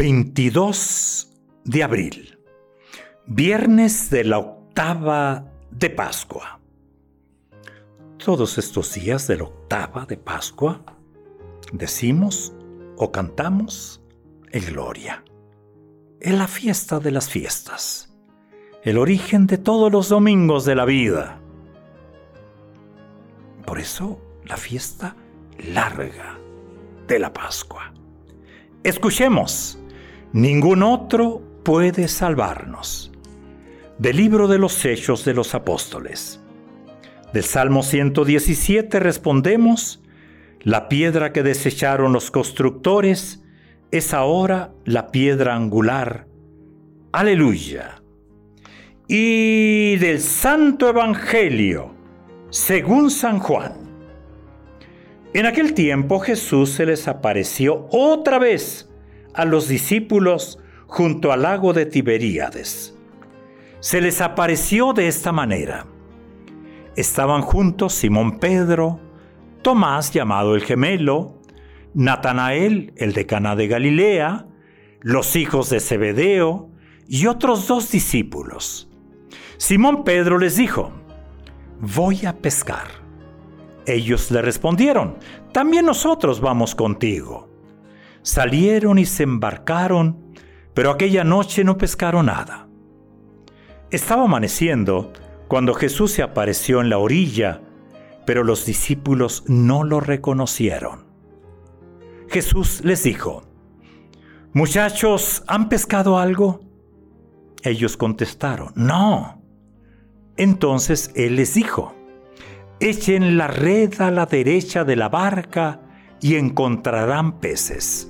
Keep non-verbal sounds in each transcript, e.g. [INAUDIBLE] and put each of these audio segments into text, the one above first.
...22 de abril... ...viernes de la octava de Pascua... ...todos estos días de la octava de Pascua... ...decimos o cantamos el Gloria... ...es la fiesta de las fiestas... ...el origen de todos los domingos de la vida... ...por eso la fiesta larga de la Pascua... Escuchemos... Ningún otro puede salvarnos. Del libro de los Hechos de los Apóstoles. Del Salmo 117 respondemos, la piedra que desecharon los constructores es ahora la piedra angular. Aleluya. Y del Santo Evangelio, según San Juan. En aquel tiempo Jesús se les apareció otra vez a los discípulos junto al lago de Tiberíades. Se les apareció de esta manera. Estaban juntos Simón Pedro, Tomás llamado el gemelo, Natanael, el de Cana de Galilea, los hijos de Zebedeo y otros dos discípulos. Simón Pedro les dijo, voy a pescar. Ellos le respondieron, también nosotros vamos contigo. Salieron y se embarcaron, pero aquella noche no pescaron nada. Estaba amaneciendo cuando Jesús se apareció en la orilla, pero los discípulos no lo reconocieron. Jesús les dijo, Muchachos, ¿han pescado algo? Ellos contestaron, No. Entonces Él les dijo, Echen la red a la derecha de la barca y encontrarán peces.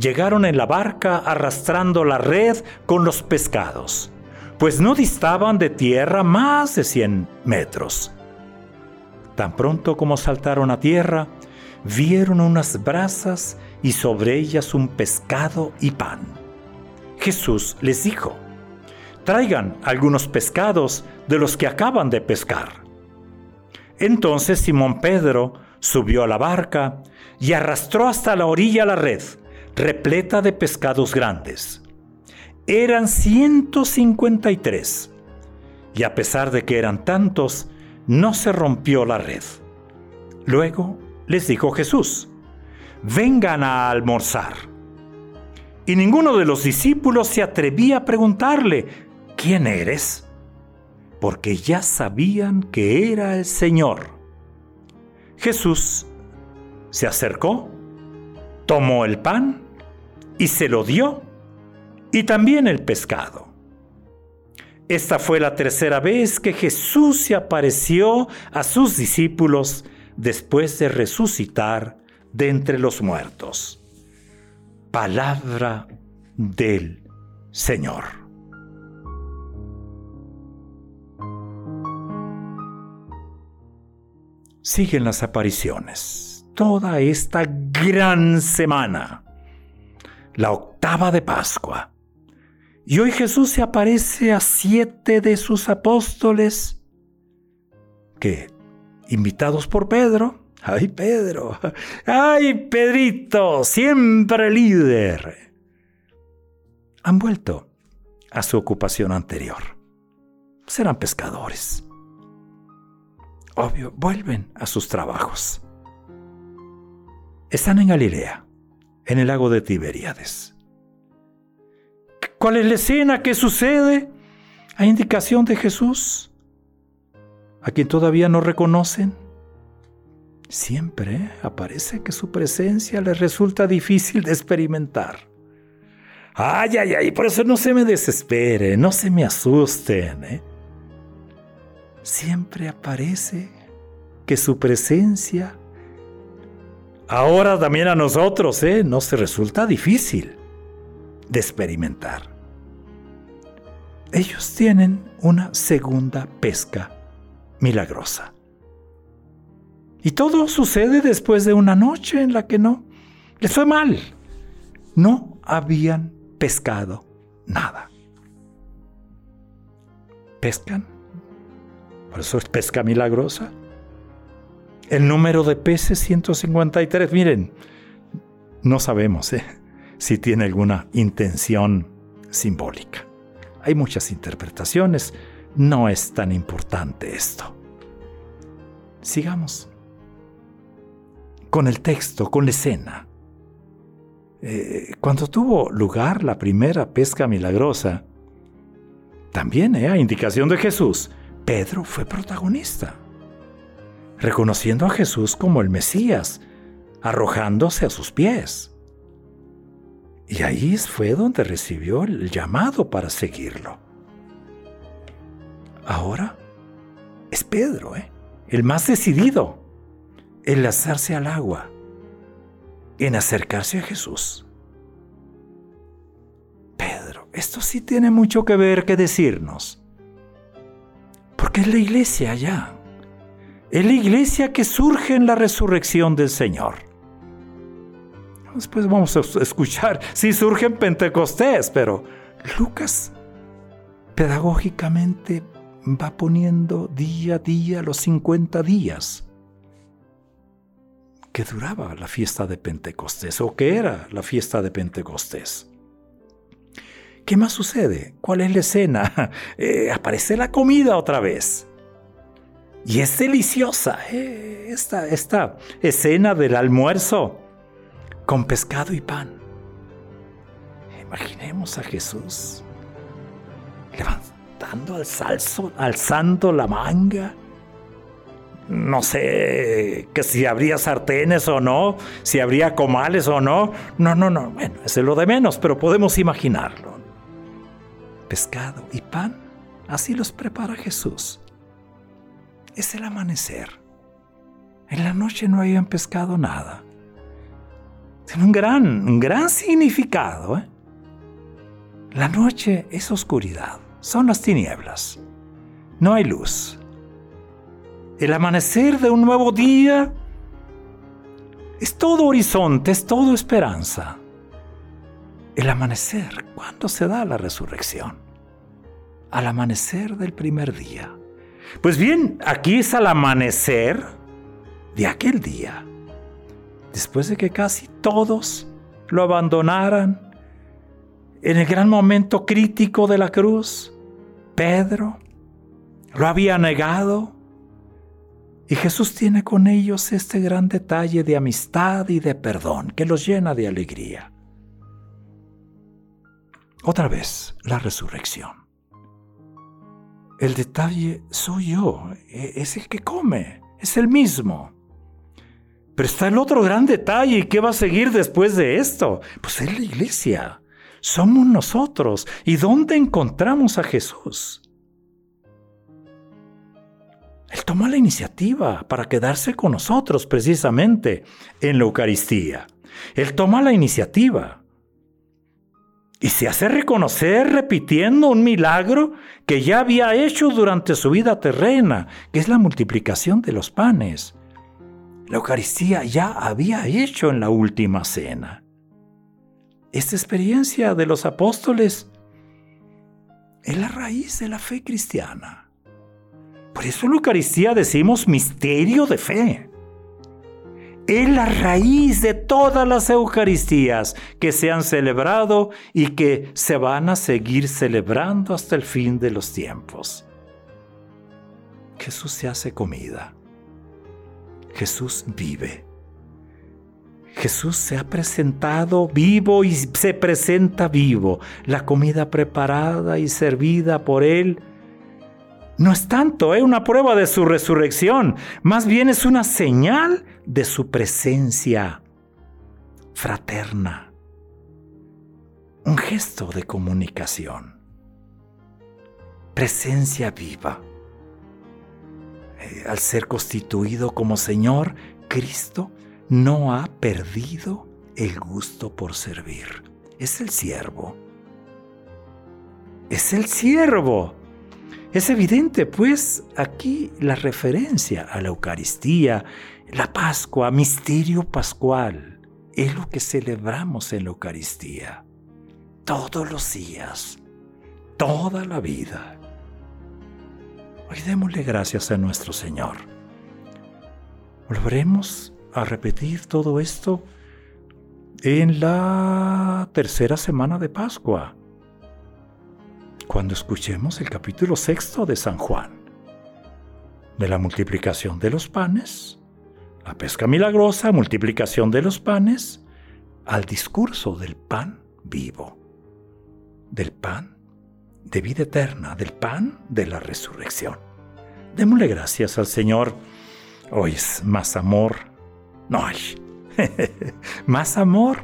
llegaron en la barca arrastrando la red con los pescados, pues no distaban de tierra más de cien metros. Tan pronto como saltaron a tierra, vieron unas brasas y sobre ellas un pescado y pan. Jesús les dijo, traigan algunos pescados de los que acaban de pescar. Entonces Simón Pedro subió a la barca y arrastró hasta la orilla la red repleta de pescados grandes. Eran 153, y a pesar de que eran tantos, no se rompió la red. Luego les dijo Jesús, vengan a almorzar. Y ninguno de los discípulos se atrevía a preguntarle, ¿quién eres? Porque ya sabían que era el Señor. Jesús se acercó, tomó el pan y se lo dio, y también el pescado. Esta fue la tercera vez que Jesús se apareció a sus discípulos después de resucitar de entre los muertos. Palabra del Señor. Siguen las apariciones toda esta gran semana la octava de Pascua. Y hoy Jesús se aparece a siete de sus apóstoles que, invitados por Pedro, Ay, Pedro. Ay, Pedrito, siempre líder. Han vuelto a su ocupación anterior. Serán pescadores. Obvio, vuelven a sus trabajos. Están en Galilea, en el lago de Tiberíades. ¿Cuál es la escena que sucede? A indicación de Jesús, a quien todavía no reconocen. Siempre aparece que su presencia les resulta difícil de experimentar. Ay, ay, ay, por eso no se me desesperen, no se me asusten. ¿eh? Siempre aparece que su presencia ahora también a nosotros ¿eh? no se resulta difícil de experimentar. Ellos tienen una segunda pesca milagrosa. Y todo sucede después de una noche en la que no les fue mal. No habían pescado nada. Pescan. Por eso es pesca milagrosa. El número de peces 153. Miren, no sabemos ¿eh? si tiene alguna intención simbólica. Hay muchas interpretaciones. No es tan importante esto. Sigamos con el texto, con la escena. Eh, cuando tuvo lugar la primera pesca milagrosa, también eh, a indicación de Jesús, Pedro fue protagonista, reconociendo a Jesús como el Mesías, arrojándose a sus pies. Y ahí fue donde recibió el llamado para seguirlo. Ahora es Pedro, ¿eh? el más decidido en lanzarse al agua, en acercarse a Jesús. Pedro, esto sí tiene mucho que ver que decirnos. Porque es la iglesia ya. Es la iglesia que surge en la resurrección del Señor. Después vamos a escuchar [LAUGHS] si surge en Pentecostés, pero Lucas pedagógicamente va poniendo día a día los 50 días que duraba la fiesta de Pentecostés o que era la fiesta de Pentecostés. ¿Qué más sucede? ¿Cuál es la escena? [LAUGHS] Eh, aparece la comida otra vez. Y es deliciosa eh, esta, esta escena del almuerzo con pescado y pan. Imaginemos a Jesús levantando al salso, alzando la manga no sé que si habría sartenes o no, si habría comales o no. No, no, no. Bueno, es lo de menos, pero podemos imaginarlo. Pescado y pan, así los prepara Jesús. Es el amanecer. En la noche no habían pescado nada. Tiene un gran, un gran significado. ¿eh? La noche es oscuridad, son las tinieblas. No hay luz el amanecer de un nuevo día es todo horizonte, es todo esperanza. El amanecer, ¿cuándo se da la resurrección? Al amanecer del primer día. Pues bien, aquí es al amanecer de aquel día. Después de que casi todos lo abandonaran en el gran momento crítico de la cruz, Pedro lo había negado, y Jesús tiene con ellos este gran detalle de amistad y de perdón que los llena de alegría. Otra vez, la resurrección. El detalle soy yo, e-, es el que come, es el mismo. Pero está el otro gran detalle, ¿y qué va a seguir después de esto? Pues es la iglesia, somos nosotros. ¿Y dónde encontramos a Jesús? Él toma la iniciativa para quedarse con nosotros precisamente en la Eucaristía. Él toma la iniciativa y se hace reconocer repitiendo un milagro que ya había hecho durante su vida terrena, que es la multiplicación de los panes. La Eucaristía ya había hecho en la última cena. Esta experiencia de los apóstoles es la raíz de la fe cristiana. Por eso la Eucaristía decimos misterio de fe. Es la raíz de todas las Eucaristías que se han celebrado y que se van a seguir celebrando hasta el fin de los tiempos. Jesús se hace comida. Jesús vive. Jesús se ha presentado vivo y se presenta vivo. La comida preparada y servida por Él no es tanto es una prueba de su resurrección, más bien es una señal de su presencia fraterna, un gesto de comunicación, presencia viva. Eh, al ser constituido como Señor, Cristo no ha perdido el gusto por servir. Es el siervo. Es el siervo es evidente, pues, aquí la referencia a la Eucaristía, la Pascua, misterio pascual, es lo que celebramos en la Eucaristía. Todos los días, toda la vida. Hoy démosle gracias a nuestro Señor. Volveremos a repetir todo esto en la tercera semana de Pascua cuando escuchemos el capítulo sexto de San Juan, de la multiplicación de los panes, la pesca milagrosa, multiplicación de los panes, al discurso del pan vivo, del pan de vida eterna, del pan de la resurrección. Démosle gracias al Señor. Hoy es más amor, no hay. [LAUGHS] más amor,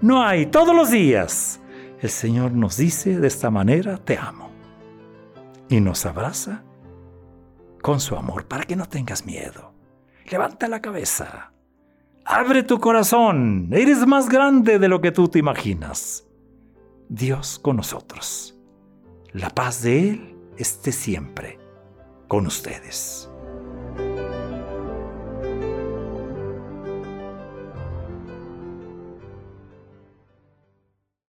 no hay. Todos los días el Señor nos dice de esta manera, te amo. Y nos abraza con su amor para que no tengas miedo. Levanta la cabeza. Abre tu corazón. Eres más grande de lo que tú te imaginas. Dios con nosotros. La paz de Él esté siempre con ustedes.